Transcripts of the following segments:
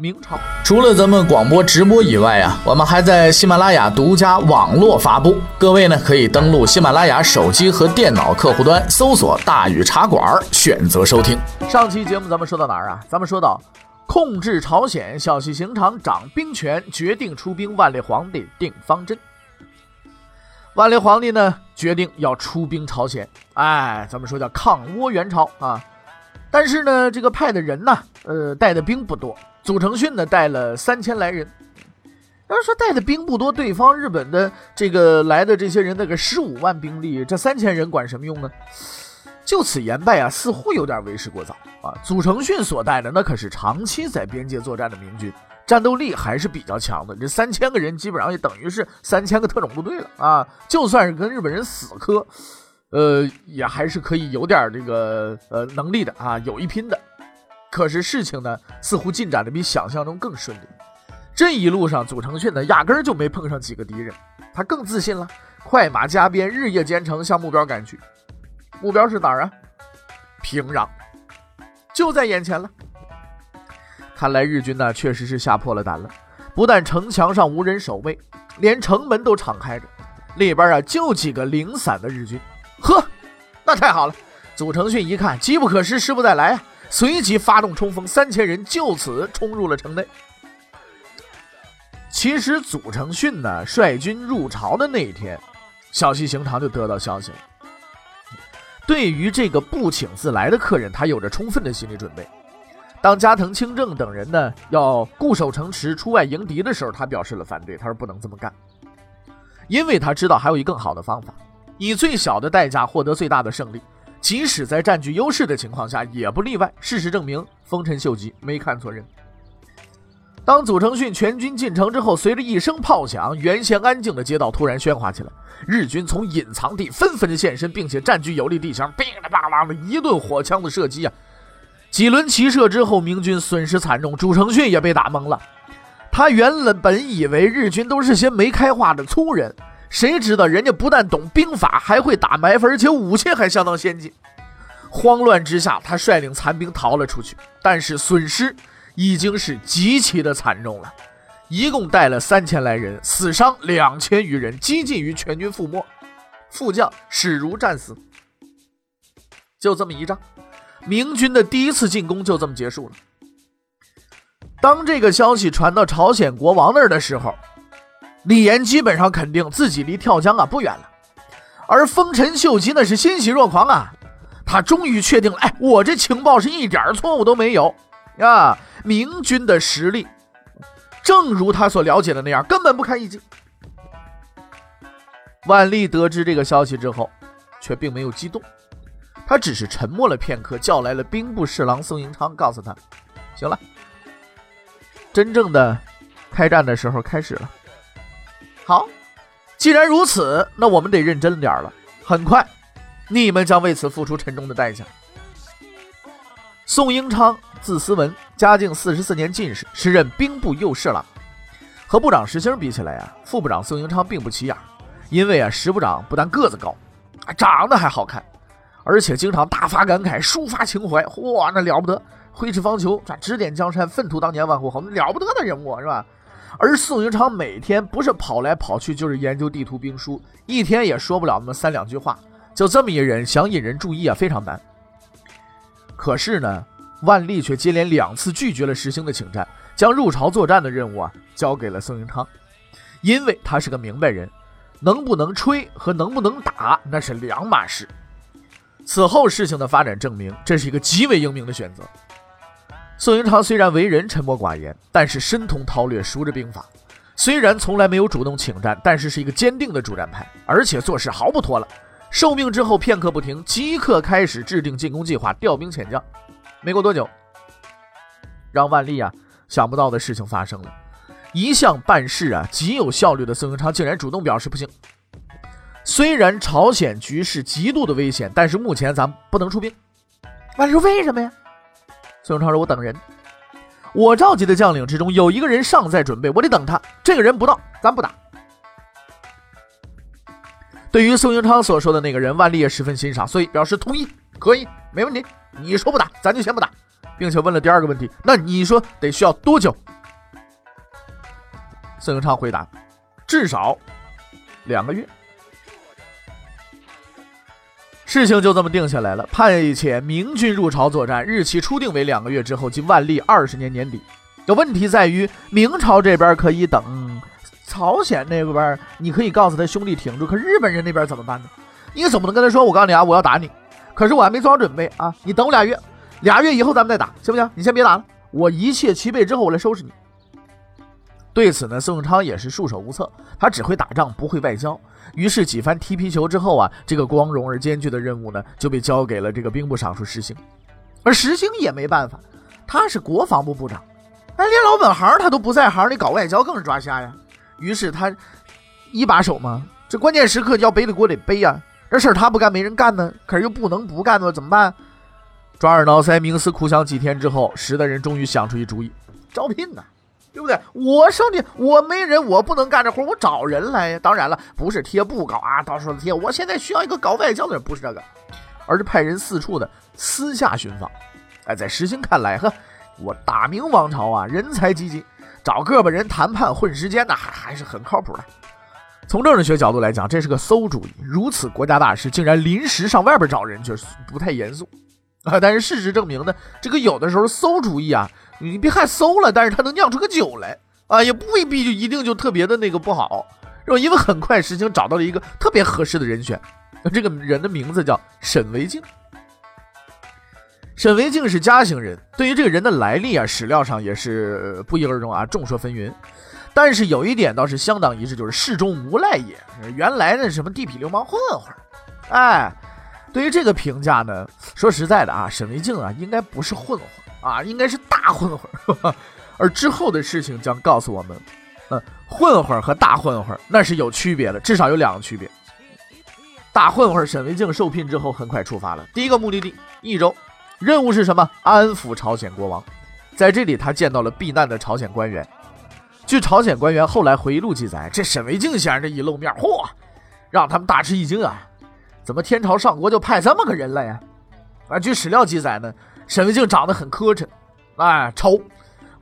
明朝除了咱们广播直播以外啊，我们还在喜马拉雅独家网络发布。各位呢，可以登录喜马拉雅手机和电脑客户端，搜索“大禹茶馆”，选择收听。上期节目咱们说到哪儿啊？咱们说到控制朝鲜，消息行长掌兵权，决定出兵，万历皇帝定方针。万历皇帝呢，决定要出兵朝鲜，哎，咱们说叫抗倭援朝啊。但是呢，这个派的人呢，呃，带的兵不多。祖承训呢，带了三千来人。要是说带的兵不多，对方日本的这个来的这些人那个十五万兵力，这三千人管什么用呢？就此言败啊，似乎有点为时过早啊。祖承训所带的那可是长期在边界作战的明军。战斗力还是比较强的，这三千个人基本上也等于是三千个特种部队了啊！就算是跟日本人死磕，呃，也还是可以有点这个呃能力的啊，有一拼的。可是事情呢，似乎进展的比想象中更顺利。这一路上，祖承训呢，压根儿就没碰上几个敌人，他更自信了，快马加鞭，日夜兼程，向目标赶去。目标是哪儿啊？平壤，就在眼前了。看来日军呢，确实是吓破了胆了。不但城墙上无人守卫，连城门都敞开着，里边啊就几个零散的日军。呵，那太好了！祖承训一看，机不可失，失不再来啊，随即发动冲锋，三千人就此冲入了城内。其实祖承训呢，率军入朝的那一天，小西行长就得到消息了。对于这个不请自来的客人，他有着充分的心理准备。当加藤清正等人呢要固守城池出外迎敌的时候，他表示了反对。他说不能这么干，因为他知道还有一更好的方法，以最小的代价获得最大的胜利，即使在占据优势的情况下也不例外。事实证明，丰臣秀吉没看错人。当祖承训全军进城之后，随着一声炮响，原先安静的街道突然喧哗起来，日军从隐藏地纷纷现身，并且占据有利地形，噼里啪啦的一顿火枪的射击啊！几轮齐射之后，明军损失惨重，朱承训也被打懵了。他原本以为日军都是些没开化的粗人，谁知道人家不但懂兵法，还会打埋伏，而且武器还相当先进。慌乱之下，他率领残兵逃了出去，但是损失已经是极其的惨重了，一共带了三千来人，死伤两千余人，几近于全军覆没，副将史如战死。就这么一仗。明军的第一次进攻就这么结束了。当这个消息传到朝鲜国王那儿的时候，李岩基本上肯定自己离跳江啊不远了。而丰臣秀吉那是欣喜若狂啊，他终于确定了，哎，我这情报是一点错误都没有啊！明军的实力，正如他所了解的那样，根本不堪一击。万历得知这个消息之后，却并没有激动。他只是沉默了片刻，叫来了兵部侍郎宋英昌，告诉他：“行了，真正的开战的时候开始了。好，既然如此，那我们得认真点了。很快，你们将为此付出沉重的代价。”宋英昌，字思文，嘉靖四十四年进士，时任兵部右侍郎。和部长石兴比起来啊，副部长宋英昌并不起眼，因为啊，石部长不但个子高，长得还好看。而且经常大发感慨，抒发情怀，哇，那了不得！挥斥方遒，这指点江山，粪土当年万户侯，那了不得的人物是吧？而宋英昌每天不是跑来跑去，就是研究地图兵书，一天也说不了那么三两句话。就这么一人，想引人注意啊，非常难。可是呢，万历却接连两次拒绝了石兴的请战，将入朝作战的任务啊交给了宋英昌，因为他是个明白人，能不能吹和能不能打那是两码事。此后事情的发展证明，这是一个极为英明的选择。宋英昌虽然为人沉默寡言，但是深通韬略，熟知兵法。虽然从来没有主动请战，但是是一个坚定的主战派，而且做事毫不拖拉。受命之后片刻不停，即刻开始制定进攻计划，调兵遣将。没过多久，让万历啊想不到的事情发生了。一向办事啊极有效率的宋永昌竟然主动表示不行。虽然朝鲜局势极度的危险，但是目前咱不能出兵。万历说为什么呀？宋永昌说：“我等人，我召集的将领之中有一个人尚在准备，我得等他。这个人不到，咱不打。”对于宋永昌所说的那个人，万历也十分欣赏，所以表示同意，可以，没问题。你说不打，咱就先不打，并且问了第二个问题：那你说得需要多久？宋永昌回答：至少两个月。事情就这么定下来了，派遣明军入朝作战，日期初定为两个月之后，即万历二十年年底。有问题在于，明朝这边可以等，朝鲜那边你可以告诉他兄弟挺住，可日本人那边怎么办呢？你总不能跟他说，我告诉你啊，我要打你，可是我还没做好准备啊，你等我俩月，俩月以后咱们再打，行不行？你先别打了，我一切齐备之后，我来收拾你。对此呢，宋永昌也是束手无策，他只会打仗，不会外交。于是几番踢皮球之后啊，这个光荣而艰巨的任务呢，就被交给了这个兵部尚书石兴。而石兴也没办法，他是国防部部长，哎，连老本行他都不在行，你搞外交更是抓瞎呀。于是他一把手嘛，这关键时刻要背的锅得背呀。这事儿他不干，没人干呢，可是又不能不干呢，怎么办？抓耳挠腮，冥思苦想几天之后，石大人终于想出一主意，招聘呢。对不对？我兄弟，我没人，我不能干这活，我找人来呀。当然了，不是贴布告啊，到时候贴。我现在需要一个搞外交的人，不是这个，而是派人四处的私下寻访。哎，在石兴看来，呵，我大明王朝啊，人才济济，找个把人谈判混时间呢，还还是很靠谱的。从政治学角度来讲，这是个馊主意。如此国家大事，竟然临时上外边找人，就是不太严肃 啊。但是事实证明呢，这个有的时候馊主意啊。你别看馊了，但是它能酿出个酒来啊，也不未必就一定就特别的那个不好，是吧？因为很快石青找到了一个特别合适的人选，这个人的名字叫沈维敬。沈维敬是嘉兴人，对于这个人的来历啊，史料上也是不一而终啊，众说纷纭。但是有一点倒是相当一致，就是世中无赖也。原来那什么地痞流氓混混，哎，对于这个评价呢，说实在的啊，沈维敬啊，应该不是混混。啊，应该是大混混，而之后的事情将告诉我们，嗯，混混和大混混那是有区别的，至少有两个区别。大混混沈维敬受聘之后，很快出发了，第一个目的地益州，任务是什么？安抚朝鲜国王。在这里，他见到了避难的朝鲜官员。据朝鲜官员后来回忆录记载，这沈维敬先生这一露面，嚯，让他们大吃一惊啊！怎么天朝上国就派这么个人来呀？啊，据史料记载呢。沈维静长得很磕碜，哎，丑。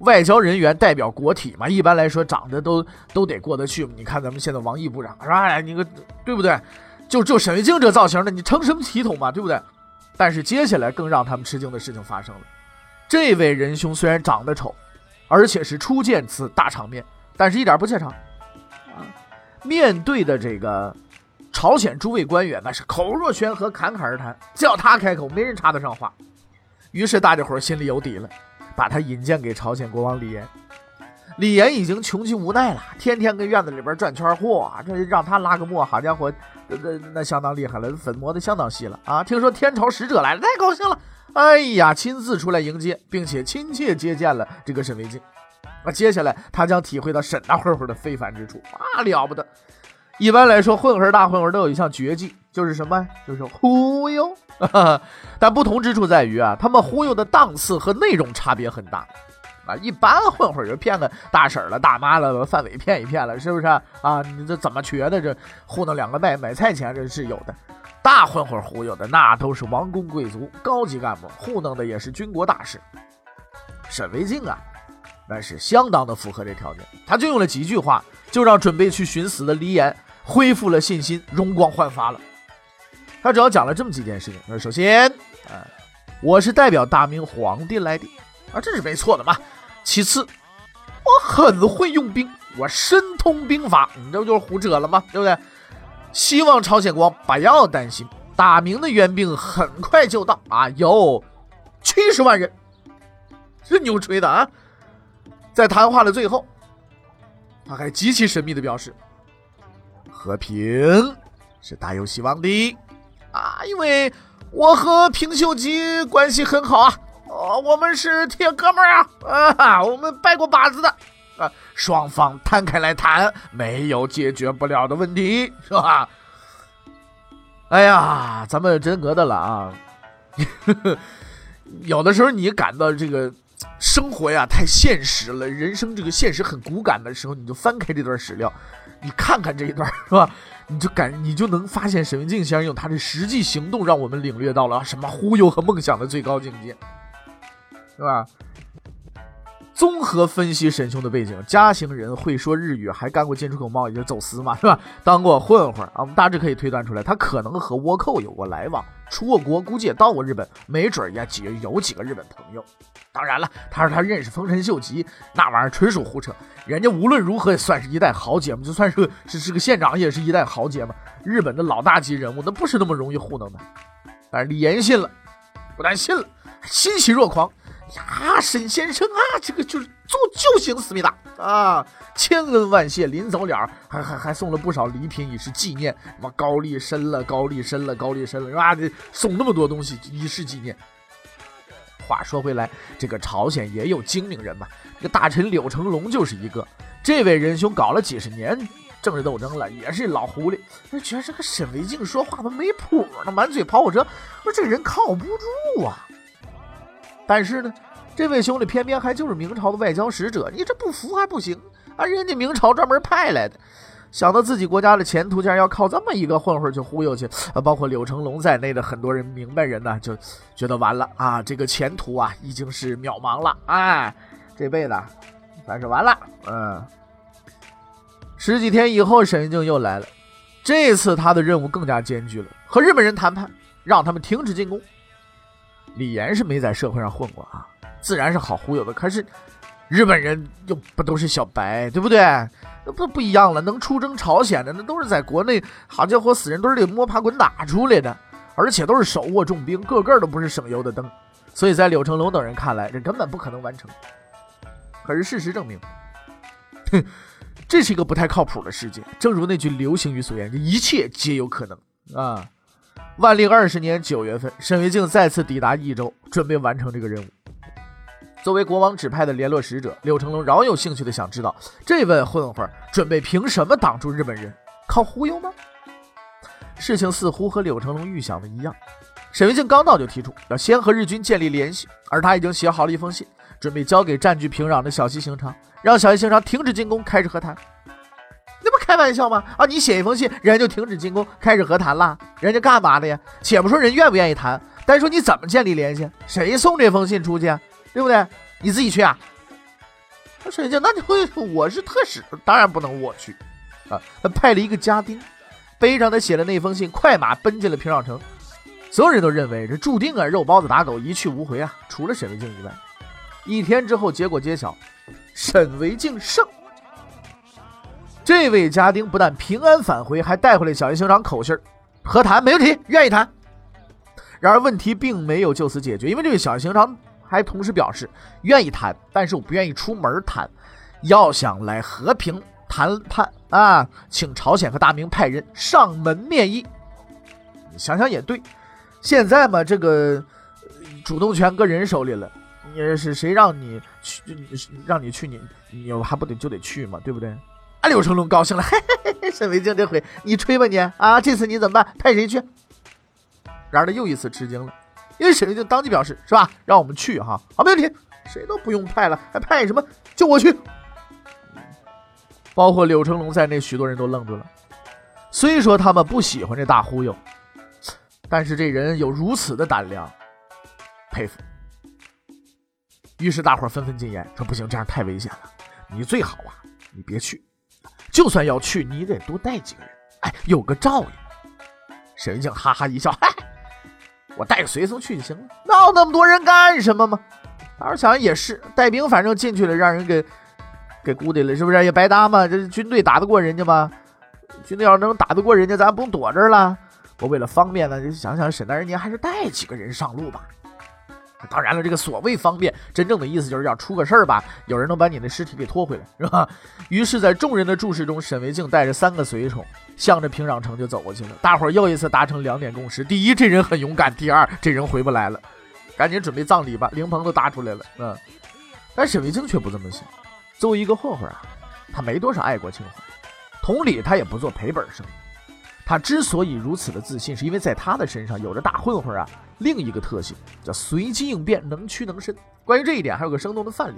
外交人员代表国体嘛，一般来说长得都都得过得去。你看咱们现在王毅部长是吧？哎，你个对不对？就就沈维静这造型的，你成什么体统嘛？对不对？但是接下来更让他们吃惊的事情发生了。这位仁兄虽然长得丑，而且是初见此大场面，但是一点不怯场啊。面对的这个朝鲜诸位官员，那是口若悬河，侃侃而谈，叫他开口，没人插得上话。于是大家伙心里有底了，把他引荐给朝鲜国王李岩。李岩已经穷极无奈了，天天跟院子里边转圈嚯，这让他拉个磨，好家伙，那那相当厉害了，粉磨的相当细了啊！听说天朝使者来了，太高兴了，哎呀，亲自出来迎接，并且亲切接见了这个沈维敬。那接下来他将体会到沈大混混的非凡之处啊，了不得！一般来说，混混大混混都有一项绝技，就是什么？就是忽悠。但不同之处在于啊，他们忽悠的档次和内容差别很大啊。一般混混就骗个大婶了、大妈了、范伟骗一骗了，是不是啊？你这怎么瘸的？这糊弄两个卖买菜钱，这是有的。大混混忽悠的那都是王公贵族、高级干部，糊弄的也是军国大事。沈维静啊，那是相当的符合这条件。他就用了几句话，就让准备去寻死的李岩恢复了信心，容光焕发了。他主要讲了这么几件事情。说首先，啊，我是代表大明皇帝来的，啊，这是没错的嘛。其次，我很会用兵，我深通兵法，你这不就是胡扯了吗？对不对？希望朝鲜国不要担心，大明的援兵很快就到啊，有七十万人，这牛吹的啊！在谈话的最后，他还极其神秘的表示，和平是大有希望的。啊，因为我和平秀吉关系很好啊，哦，我们是铁哥们儿啊，啊，我们拜过把子的，啊，双方摊开来谈，没有解决不了的问题，是吧？哎呀，咱们真格的了啊！有的时候你感到这个生活呀太现实了，人生这个现实很骨感的时候，你就翻开这段史料，你看看这一段，是吧？你就感你就能发现沈文静先生用他的实际行动，让我们领略到了什么忽悠和梦想的最高境界，是吧？综合分析沈兄的背景，嘉兴人，会说日语，还干过进出口贸易，就走私嘛，是吧？当过混混啊，我们大致可以推断出来，他可能和倭寇有过来往，出过国，估计也到过日本，没准也几有几个日本朋友。当然了，他说他认识丰臣秀吉，那玩意儿纯属胡扯。人家无论如何也算是一代豪杰嘛，就算是是是个县长，也是一代豪杰嘛。日本的老大级人物，那不是那么容易糊弄的。但是李岩信了，不但信了，欣喜若狂。呀，沈先生啊，这个就是做救星思密达啊，千恩万谢。临走了，还还还送了不少礼品以示纪念，什么高丽参了，高丽参了，高丽参了，是吧？这送那么多东西以示纪念。话说回来，这个朝鲜也有精明人嘛，这个大臣柳成龙就是一个。这位仁兄搞了几十年政治斗争了，也是老狐狸。那觉得这个沈维静说话都没谱呢，满嘴跑火车，说这人靠不住啊。但是呢，这位兄弟偏偏还就是明朝的外交使者，你这不服还不行啊！人家明朝专门派来的，想到自己国家的前途竟然要靠这么一个混混去忽悠去，包括柳成龙在内的很多人明白人呢，就觉得完了啊，这个前途啊已经是渺茫了，哎，这辈子算是完了。嗯，十几天以后，沈云静又来了，这次他的任务更加艰巨了，和日本人谈判，让他们停止进攻。李岩是没在社会上混过啊，自然是好忽悠的。可是日本人又不都是小白，对不对？那不不一样了，能出征朝鲜的那都是在国内，好家伙，死人堆里摸爬滚打出来的，而且都是手握重兵，个个都不是省油的灯。所以在柳成龙等人看来，这根本不可能完成。可是事实证明，哼，这是一个不太靠谱的世界。正如那句流行语所言，一切皆有可能啊。万历二十年九月份，沈维敬再次抵达益州，准备完成这个任务。作为国王指派的联络使者，柳成龙饶有兴趣的想知道：这位混混准备凭什么挡住日本人？靠忽悠吗？事情似乎和柳成龙预想的一样。沈维敬刚到就提出要先和日军建立联系，而他已经写好了一封信，准备交给占据平壤的小西行长，让小西行长停止进攻，开始和谈。开玩笑吗？啊，你写一封信，人家就停止进攻，开始。和谈了。人家干嘛的呀？且不说人愿不愿意谈，单说你怎么建立联系，谁送这封信出去，对不对？你自己去啊？他沈静，那你会，我是特使，当然不能我去啊。他派了一个家丁，背上他写了那封信，快马奔进了平壤城。所有人都认为这注定啊，肉包子打狗，一去无回啊。除了沈维静以外，一天之后，结果揭晓，沈维静胜。这位家丁不但平安返回，还带回来小西行长口信儿和谈没问题，愿意谈。然而问题并没有就此解决，因为这位小西行长还同时表示愿意谈，但是我不愿意出门谈，要想来和平谈判啊，请朝鲜和大明派人上门面议。想想也对，现在嘛，这个主动权搁人手里了，你是谁让你去，让你去，你你还不得就得去嘛，对不对？啊！柳成龙高兴了，嘿嘿嘿！沈维静这回你吹吧你啊！这次你怎么办？派谁去？然而他又一次吃惊了，因为沈维静当即表示是吧？让我们去哈！啊，没问题，谁都不用派了，还派什么？就我去！包括柳成龙在内，许多人都愣住了。虽说他们不喜欢这大忽悠，但是这人有如此的胆量，佩服。于是大伙纷纷进言说：“不行，这样太危险了，你最好啊，你别去。”就算要去，你得多带几个人，哎，有个照应。沈文静哈哈一笑，嗨，我带个随从去就行了，闹那么多人干什么嘛？当时想也是，带兵反正进去了，让人给给孤立了，是不是也白搭嘛？这军队打得过人家吗？军队要能打得过人家，咱不用躲这儿了。我为了方便呢，就想想沈大人，您还是带几个人上路吧。当然了，这个所谓方便，真正的意思就是要出个事儿吧，有人能把你的尸体给拖回来，是吧？于是，在众人的注视中，沈维静带着三个随从，向着平壤城就走过去了。大伙儿又一次达成两点共识：第一，这人很勇敢；第二，这人回不来了，赶紧准备葬礼吧，灵棚都搭出来了。嗯，但沈维静却不这么想，作为一个混混啊，他没多少爱国情怀，同理，他也不做赔本生意。他之所以如此的自信，是因为在他的身上有着大混混啊另一个特性，叫随机应变、能屈能伸。关于这一点，还有个生动的范例。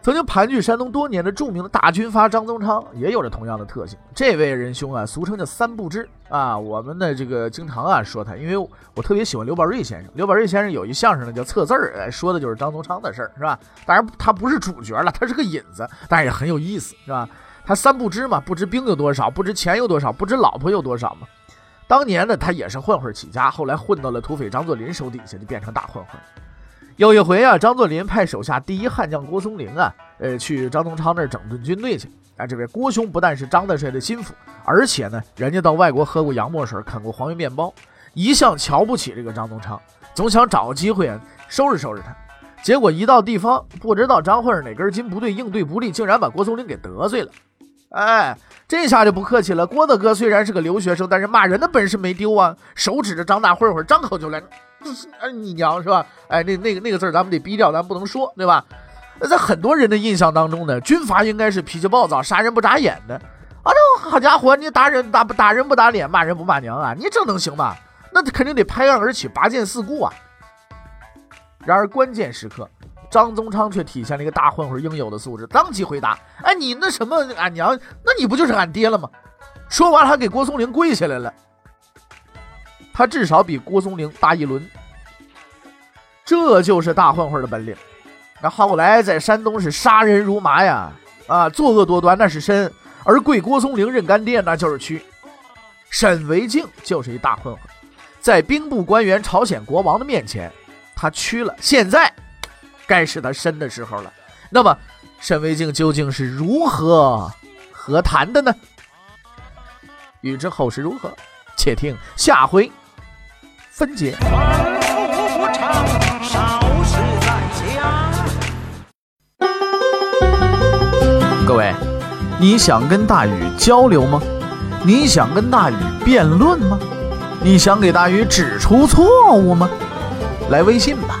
曾经盘踞山东多年的著名的大军阀张宗昌，也有着同样的特性。这位仁兄啊，俗称叫三不知啊。我们的这个经常啊说他，因为我特别喜欢刘宝瑞先生。刘宝瑞先生有一相声呢叫测字儿，说的就是张宗昌的事儿，是吧？当然他不是主角了，他是个引子，但是也很有意思，是吧？他三不知嘛，不知兵有多少，不知钱有多少，不知老婆有多少嘛。当年呢，他也是混混起家，后来混到了土匪张作霖手底下，就变成大混混。有一回啊，张作霖派手下第一悍将郭松龄啊，呃，去张宗昌那儿整顿军队去。啊，这位郭兄不但是张大帅的心腹，而且呢，人家到外国喝过洋墨水，啃过黄油面包，一向瞧不起这个张宗昌，总想找个机会啊收拾收拾他。结果一到地方，不知道张混哪根筋不对，应对不利，竟然把郭松龄给得罪了。哎，这下就不客气了。郭大哥虽然是个留学生，但是骂人的本事没丢啊，手指着张大混混，张口就来。哎，你娘是吧？哎，那那个那个字咱们得逼掉，咱不能说，对吧？那在很多人的印象当中呢，军阀应该是脾气暴躁、杀人不眨眼的。啊，这好家伙，你打人打不打人不打脸，骂人不骂娘啊？你这能行吗？那肯定得拍案而起，拔剑四顾啊！然而关键时刻，张宗昌却体现了一个大混混应有的素质，当即回答：“哎，你那什么，俺娘，那你不就是俺爹了吗？”说完还给郭松龄跪下来了。他至少比郭松龄大一轮，这就是大混混的本领。那后来在山东是杀人如麻呀，啊，作恶多端那是身，而跪郭松龄认干爹那就是屈。沈维敬就是一大混混，在兵部官员、朝鲜国王的面前，他屈了。现在该是他伸的时候了。那么沈维敬究竟是如何和谈的呢？欲知后事如何，且听下回。分解。各位，你想跟大禹交流吗？你想跟大禹辩论吗？你想给大禹指出错误吗？来微信吧，